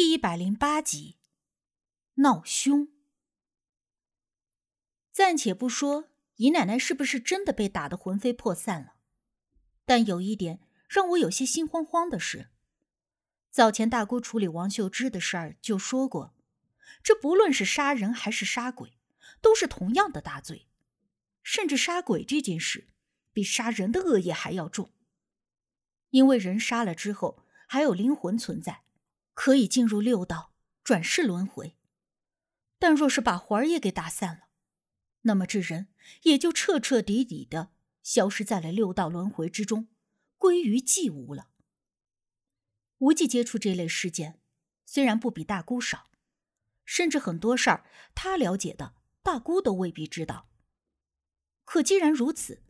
第一百零八集，闹凶。暂且不说姨奶奶是不是真的被打得魂飞魄散了，但有一点让我有些心慌慌的是，早前大姑处理王秀芝的事儿就说过，这不论是杀人还是杀鬼，都是同样的大罪，甚至杀鬼这件事比杀人的恶业还要重，因为人杀了之后还有灵魂存在。可以进入六道转世轮回，但若是把魂儿也给打散了，那么这人也就彻彻底底的消失在了六道轮回之中，归于寂无了。无忌接触这类事件，虽然不比大姑少，甚至很多事儿他了解的，大姑都未必知道。可既然如此，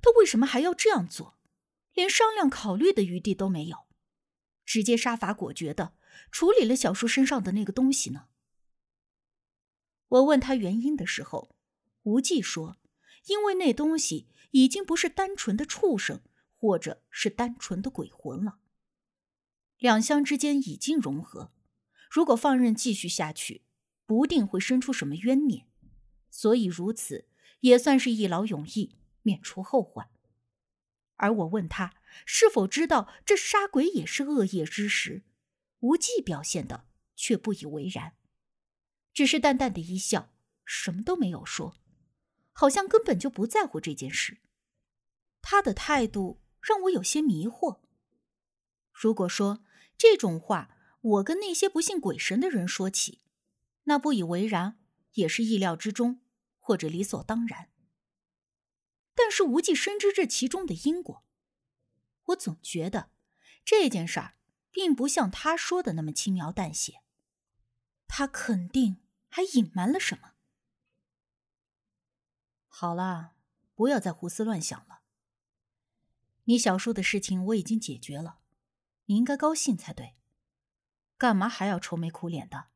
他为什么还要这样做？连商量考虑的余地都没有，直接杀伐果决的。处理了小叔身上的那个东西呢？我问他原因的时候，无忌说：“因为那东西已经不是单纯的畜生，或者是单纯的鬼魂了。两相之间已经融合，如果放任继续下去，不定会生出什么冤孽。所以如此，也算是一劳永逸，免除后患。”而我问他是否知道这杀鬼也是恶业之时，无忌表现的却不以为然，只是淡淡的一笑，什么都没有说，好像根本就不在乎这件事。他的态度让我有些迷惑。如果说这种话我跟那些不信鬼神的人说起，那不以为然也是意料之中或者理所当然。但是无忌深知这其中的因果，我总觉得这件事儿。并不像他说的那么轻描淡写，他肯定还隐瞒了什么。好了，不要再胡思乱想了。你小叔的事情我已经解决了，你应该高兴才对，干嘛还要愁眉苦脸的？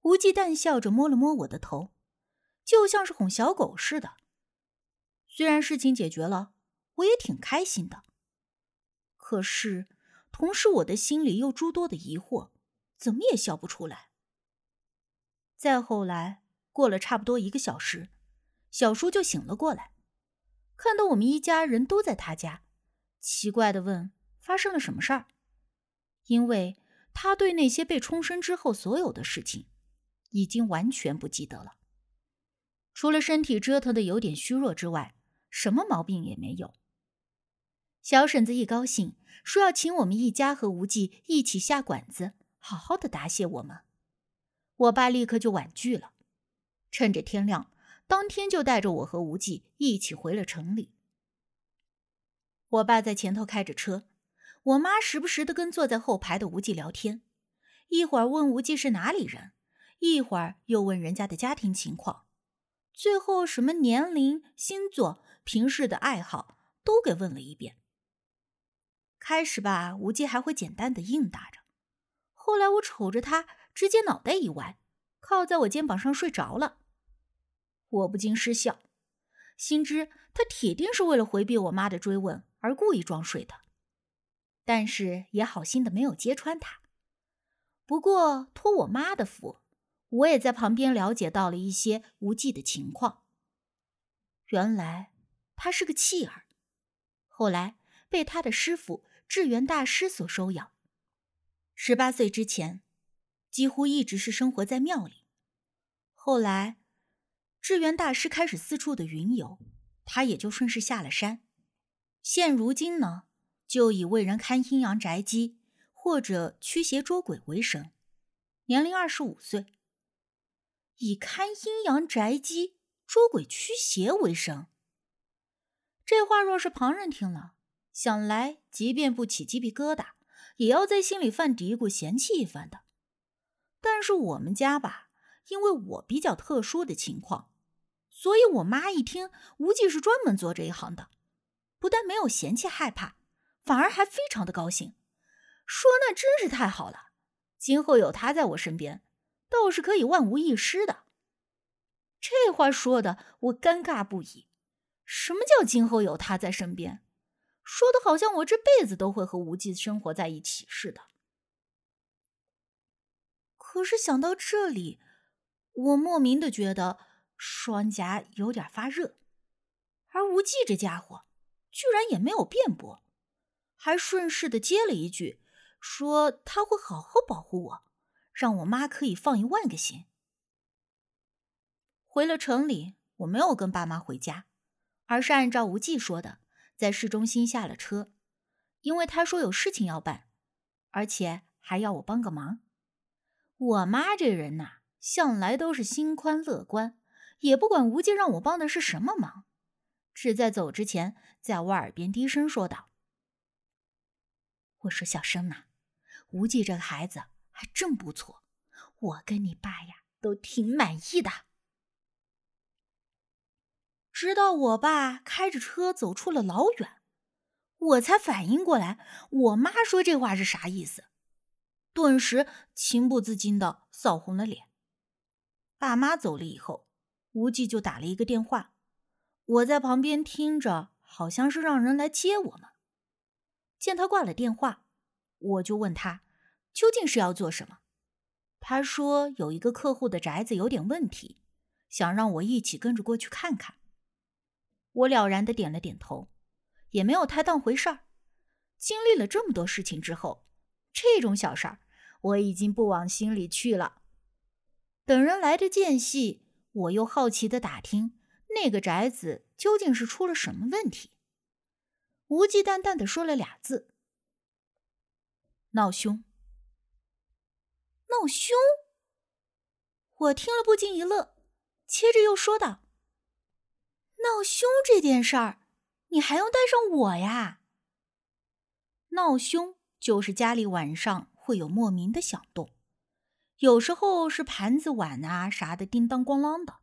无忌淡笑着摸了摸我的头，就像是哄小狗似的。虽然事情解决了，我也挺开心的，可是。同时，我的心里又诸多的疑惑，怎么也笑不出来。再后来，过了差不多一个小时，小叔就醒了过来，看到我们一家人都在他家，奇怪的问：“发生了什么事儿？”因为他对那些被冲身之后所有的事情，已经完全不记得了，除了身体折腾的有点虚弱之外，什么毛病也没有。小婶子一高兴，说要请我们一家和无忌一起下馆子，好好的答谢我们。我爸立刻就婉拒了，趁着天亮，当天就带着我和无忌一起回了城里。我爸在前头开着车，我妈时不时的跟坐在后排的无忌聊天，一会儿问无忌是哪里人，一会儿又问人家的家庭情况，最后什么年龄、星座、平时的爱好都给问了一遍。开始吧，无忌还会简单的应答着，后来我瞅着他，直接脑袋一歪，靠在我肩膀上睡着了。我不禁失笑，心知他铁定是为了回避我妈的追问而故意装睡的，但是也好心的没有揭穿他。不过托我妈的福，我也在旁边了解到了一些无忌的情况。原来他是个弃儿，后来被他的师傅。智源大师所收养，十八岁之前，几乎一直是生活在庙里。后来，智源大师开始四处的云游，他也就顺势下了山。现如今呢，就以为人看阴阳宅基或者驱邪捉鬼为生，年龄二十五岁。以看阴阳宅基、捉鬼驱邪为生，这话若是旁人听了，想来，即便不起鸡皮疙瘩，也要在心里犯嘀咕、嫌弃一番的。但是我们家吧，因为我比较特殊的情况，所以我妈一听无忌是专门做这一行的，不但没有嫌弃害怕，反而还非常的高兴，说那真是太好了，今后有他在我身边，倒是可以万无一失的。这话说的我尴尬不已。什么叫今后有他在身边？说的好像我这辈子都会和无忌生活在一起似的。可是想到这里，我莫名的觉得双颊有点发热，而无忌这家伙居然也没有辩驳，还顺势的接了一句，说他会好好保护我，让我妈可以放一万个心。回了城里，我没有跟爸妈回家，而是按照无忌说的，在市中心下了车，因为他说有事情要办，而且还要我帮个忙。我妈这人呐，向来都是心宽乐观，也不管无忌让我帮的是什么忙，只在走之前，在我耳边低声说道：“我说小生呐，无忌这个孩子还真不错，我跟你爸呀都挺满意的。”直到我爸开着车走出了老远，我才反应过来，我妈说这话是啥意思，顿时情不自禁的臊红了脸。爸妈走了以后，无忌就打了一个电话，我在旁边听着，好像是让人来接我们。见他挂了电话，我就问他究竟是要做什么。他说有一个客户的宅子有点问题，想让我一起跟着过去看看。我了然的点了点头，也没有太当回事儿。经历了这么多事情之后，这种小事儿我已经不往心里去了。等人来的间隙，我又好奇的打听那个宅子究竟是出了什么问题。无忌淡淡的说了俩字：“闹凶。”闹凶。我听了不禁一乐，接着又说道。闹凶这件事儿，你还用带上我呀？闹凶就是家里晚上会有莫名的响动，有时候是盘子碗啊啥的叮当咣啷的，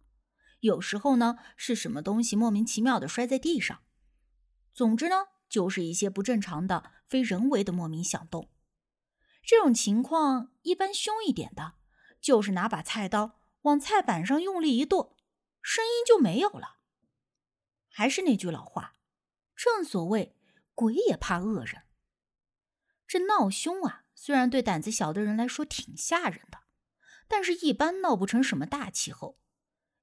有时候呢是什么东西莫名其妙的摔在地上。总之呢，就是一些不正常的、非人为的莫名响动。这种情况一般凶一点的，就是拿把菜刀往菜板上用力一剁，声音就没有了。还是那句老话，正所谓鬼也怕恶人。这闹凶啊，虽然对胆子小的人来说挺吓人的，但是一般闹不成什么大气候，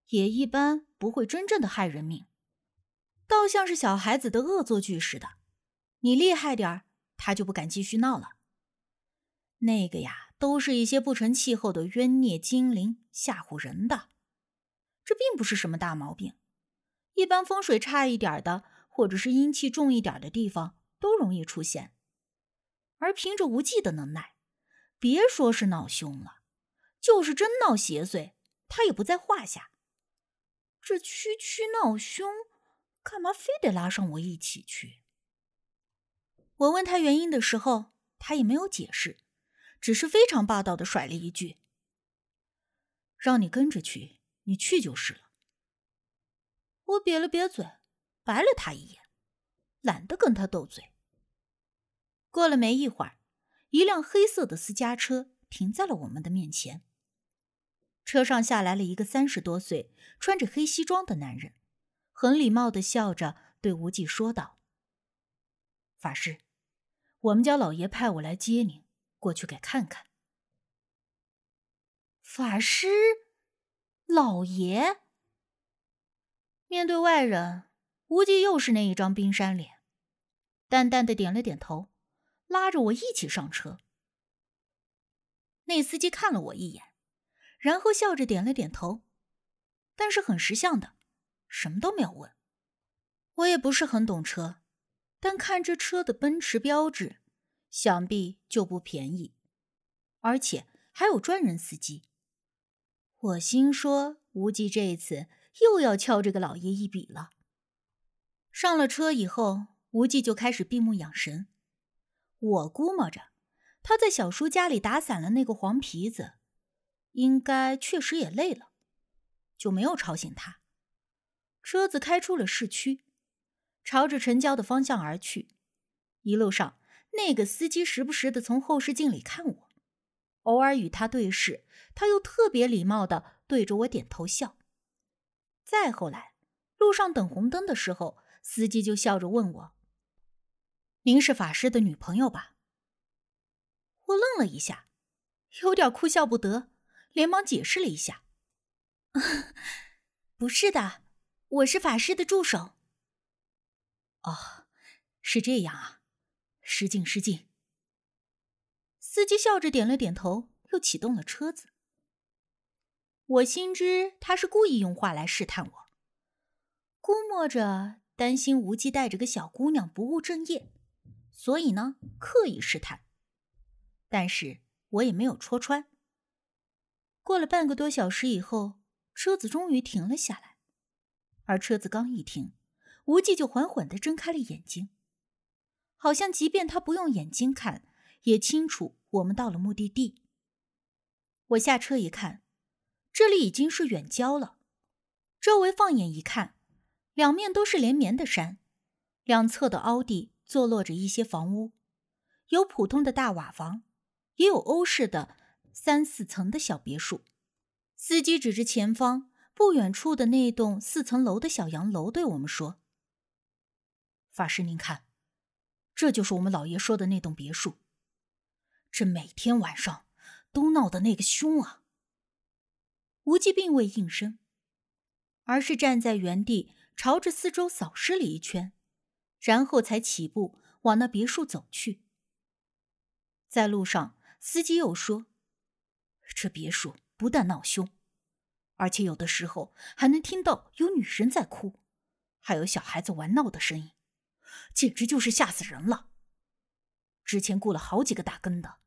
也一般不会真正的害人命，倒像是小孩子的恶作剧似的。你厉害点儿，他就不敢继续闹了。那个呀，都是一些不成气候的冤孽精灵吓唬人的，这并不是什么大毛病。一般风水差一点的，或者是阴气重一点的地方，都容易出现。而凭着无忌的能耐，别说是闹凶了，就是真闹邪祟，他也不在话下。这区区闹凶，干嘛非得拉上我一起去？我问他原因的时候，他也没有解释，只是非常霸道的甩了一句：“让你跟着去，你去就是了。”我瘪了瘪嘴，白了他一眼，懒得跟他斗嘴。过了没一会儿，一辆黑色的私家车停在了我们的面前。车上下来了一个三十多岁、穿着黑西装的男人，很礼貌的笑着对无忌说道：“法师，我们家老爷派我来接您，过去给看看。”法师，老爷。面对外人，无忌又是那一张冰山脸，淡淡的点了点头，拉着我一起上车。那司机看了我一眼，然后笑着点了点头，但是很识相的，什么都没有问。我也不是很懂车，但看这车的奔驰标志，想必就不便宜，而且还有专人司机。我心说，无忌这一次。又要敲这个老爷一笔了。上了车以后，无忌就开始闭目养神。我估摸着，他在小叔家里打散了那个黄皮子，应该确实也累了，就没有吵醒他。车子开出了市区，朝着城郊的方向而去。一路上，那个司机时不时的从后视镜里看我，偶尔与他对视，他又特别礼貌的对着我点头笑。再后来，路上等红灯的时候，司机就笑着问我：“您是法师的女朋友吧？”我愣了一下，有点哭笑不得，连忙解释了一下：“ 不是的，我是法师的助手。”哦，是这样啊，失敬失敬。司机笑着点了点头，又启动了车子。我心知他是故意用话来试探我，估摸着担心无忌带着个小姑娘不务正业，所以呢刻意试探。但是我也没有戳穿。过了半个多小时以后，车子终于停了下来，而车子刚一停，无忌就缓缓的睁开了眼睛，好像即便他不用眼睛看，也清楚我们到了目的地。我下车一看。这里已经是远郊了，周围放眼一看，两面都是连绵的山，两侧的凹地坐落着一些房屋，有普通的大瓦房，也有欧式的三四层的小别墅。司机指着前方不远处的那栋四层楼的小洋楼，对我们说：“法师，您看，这就是我们老爷说的那栋别墅。这每天晚上都闹得那个凶啊！”无忌并未应声，而是站在原地，朝着四周扫视了一圈，然后才起步往那别墅走去。在路上，司机又说：“这别墅不但闹凶，而且有的时候还能听到有女人在哭，还有小孩子玩闹的声音，简直就是吓死人了。之前雇了好几个打更的，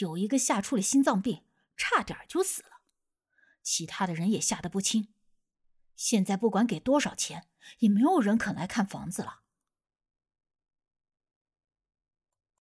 有一个吓出了心脏病，差点就死了。”其他的人也吓得不轻，现在不管给多少钱，也没有人肯来看房子了。